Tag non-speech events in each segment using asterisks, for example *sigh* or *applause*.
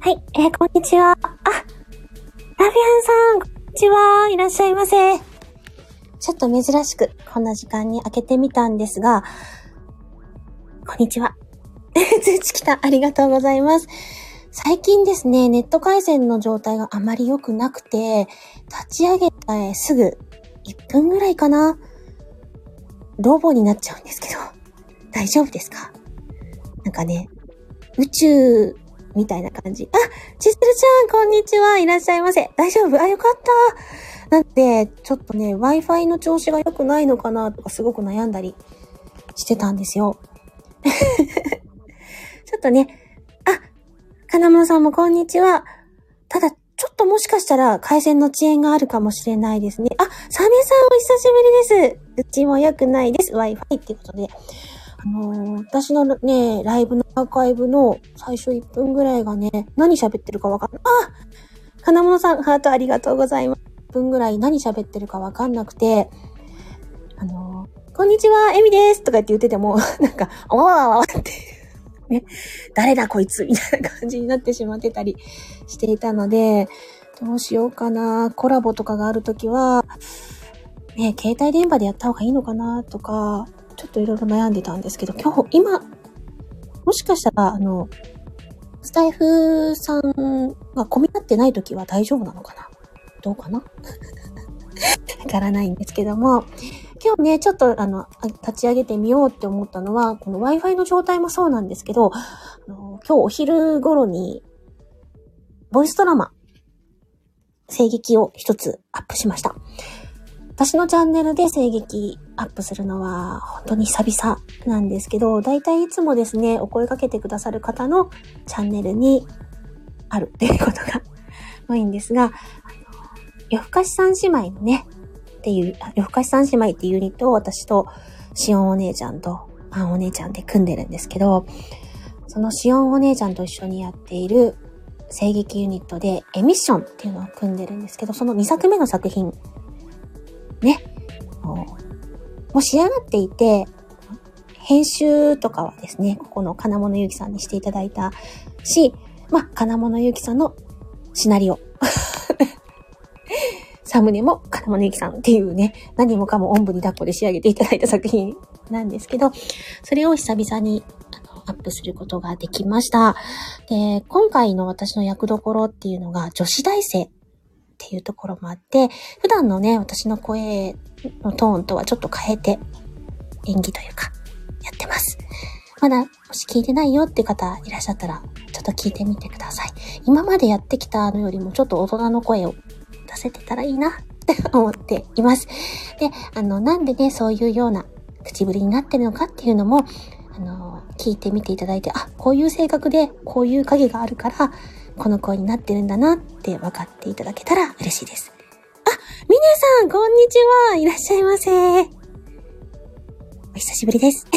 はい、えー、こんにちは。あ、ラフィアンさん、こんにちは。いらっしゃいませ。ちょっと珍しく、こんな時間に開けてみたんですが、こんにちは。通知来た。ありがとうございます。最近ですね、ネット回線の状態があまり良くなくて、立ち上げてすぐ1分ぐらいかな。ロボになっちゃうんですけど、大丈夫ですか？なんかね、宇宙みたいな感じ。あ、ちするちゃん、こんにちは。いらっしゃいませ。大丈夫？あ、よかった。なんで、ちょっとね、Wi-Fi の調子が良くないのかなとかすごく悩んだりしてたんですよ。*laughs* ちょっとね、あ、金物さんもこんにちは。ただ、ちょっともしかしたら回線の遅延があるかもしれないですね。あ、サメさんお久しぶりです。うちも良くないです。Wi-Fi っていうことで。あのー、私のね、ライブのアーカイブの最初1分ぐらいがね、何喋ってるかわかんない。あ金物さん、ハートありがとうございます。1分ぐらい何喋ってるかわかんなくて、あのー、こんにちは、エミですとか言って言ってても、*laughs* なんか、おわわわわって *laughs* ね、誰だこいつみたいな感じになってしまってたりしていたので、どうしようかな。コラボとかがあるときは、ね、携帯電話でやった方がいいのかなとか、ちょっといろいろ悩んでたんですけど、今日、今、もしかしたら、あの、スタイフさんが混み合ってないときは大丈夫なのかな？どうかな？*laughs* わからないんですけども、今日ね、ちょっとあの、立ち上げてみようって思ったのは、この Wi-Fi の状態もそうなんですけど、あの今日お昼頃に、ボイスドラマ、声劇を一つアップしました。私のチャンネルで声劇アップするのは本当に久々なんですけど、だいたいいつもですね、お声かけてくださる方のチャンネルにあるっていうことが多いんですが、夜更かし三姉妹のね、っていう、夜更かし三姉妹っていうユニットを私とシオンお姉ちゃんとアンお姉ちゃんで組んでるんですけど、そのシオンお姉ちゃんと一緒にやっている声劇ユニットでエミッションっていうのを組んでるんですけど、その2作目の作品、ね、もうもう仕上がっていて、編集とかはですね、ここの金物ゆうきさんにしていただいたし、まあ、金物ゆうきさんのシナリオ。*laughs* サムネも金物ゆきさんっていうね、何もかもおんぶに抱っこで仕上げていただいた作品なんですけど、それを久々にアップすることができました。で、今回の私の役どころっていうのが女子大生。っていうところもあって、普段のね、私の声のトーンとはちょっと変えて演技というか、やってます。まだ、もし聞いてないよって方いらっしゃったら、ちょっと聞いてみてください。今までやってきたのよりもちょっと大人の声を出せてたらいいなって思っています。で、あの、なんでね、そういうような口ぶりになってるのかっていうのも、あの、聞いてみていただいて、あ、こういう性格で、こういう影があるから、この声になってるんだなって分かっていただけたら嬉しいです。あ、ミネさん、こんにちは。いらっしゃいませ。お久しぶりです。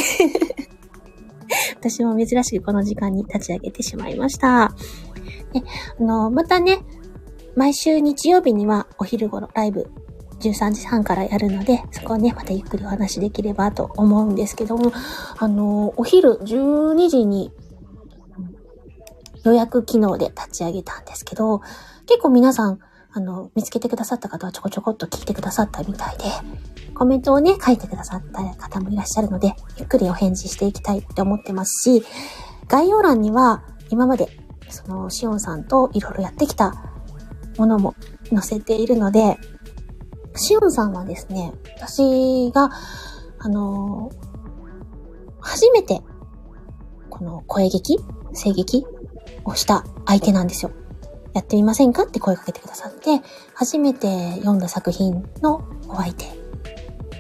*laughs* 私も珍しくこの時間に立ち上げてしまいました。で、あの、またね、毎週日曜日にはお昼頃ライブ13時半からやるので、そこをね、またゆっくりお話できればと思うんですけども、あの、お昼12時に予約機能で立ち上げたんですけど、結構皆さん、あの、見つけてくださった方はちょこちょこっと聞いてくださったみたいで、コメントをね、書いてくださった方もいらっしゃるので、ゆっくりお返事していきたいって思ってますし、概要欄には今まで、その、シオンさんといろいろやってきたものも載せているので、シオンさんはですね、私が、あの初めて、この声劇声劇をした相手なんですよ。やってみませんか？って声かけてくださって、初めて読んだ作品のお相手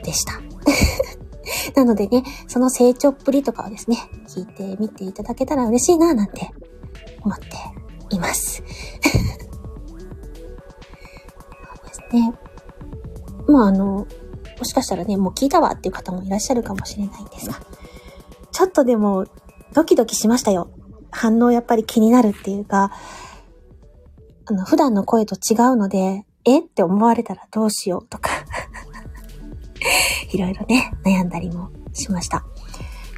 でした。*laughs* なのでね、その成長っぷりとかをですね、聞いてみていただけたら嬉しいな、なんて思っています。*laughs* そうですね。まああの、もしかしたらね、もう聞いたわっていう方もいらっしゃるかもしれないんですが、ちょっとでもドキドキしましたよ。反応やっぱり気になるっていうか、あの、普段の声と違うので、えって思われたらどうしようとか *laughs* いろいろね、悩んだりもしました。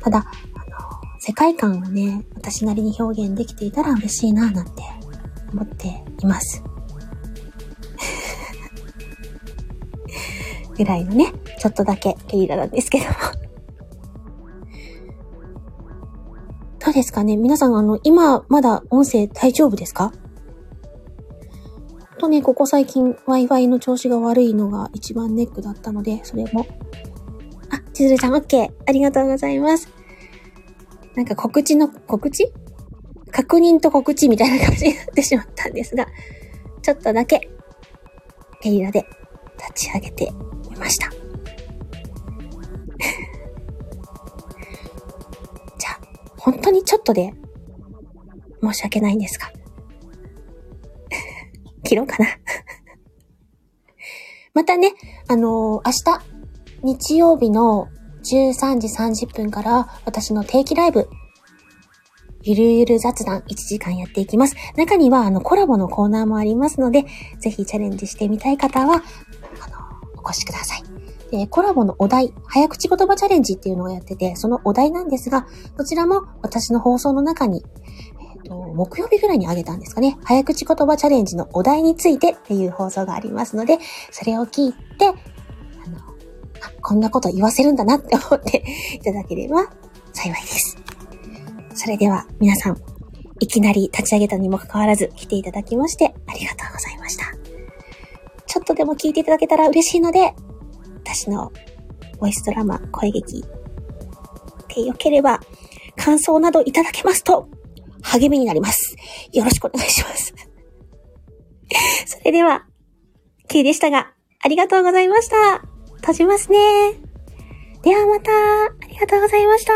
ただ、あの、世界観をね、私なりに表現できていたら嬉しいな、なんて思っています。ぐらいのね、ちょっとだけゲリラなんですけども。*laughs* どうですかね？皆さん、あの、今、まだ音声大丈夫ですか？とね、ここ最近 Wi-Fi の調子が悪いのが一番ネックだったので、それも。あ、千鶴さん OK。ありがとうございます。なんか告知の、告知？確認と告知みたいな感じになってしまったんですが、ちょっとだけ、ゲリラで立ち上げて本当にちょっとで、申し訳ないんですが、*laughs* 切ろうかな *laughs* またね、あのー、明日、日曜日の13時30分から私の定期ライブゆるゆる雑談1時間やっていきます。中には、あの、コラボのコーナーもありますので、ぜひチャレンジしてみたい方は、あの、お越しください。で、コラボのお題、早口言葉チャレンジっていうのをやってて、そのお題なんですが、どちらも私の放送の中に、えっ、ー、と、木曜日ぐらいにあげたんですかね。早口言葉チャレンジのお題についてっていう放送がありますので、それを聞いて、あの、あこんなこと言わせるんだなって思って *laughs* いただければ幸いです。それでは皆さん、いきなり立ち上げたにもかかわらず来ていただきましてありがとうございました。ちょっとでも聞いていただけたら嬉しいので、私のボイスドラマ、声劇でよければ感想などいただけますと励みになります。よろしくお願いします。*laughs* それでは、Q でしたが、ありがとうございました。閉じますね。ではまた、ありがとうございました。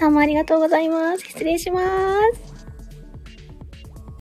さんもありがとうございます。失礼します。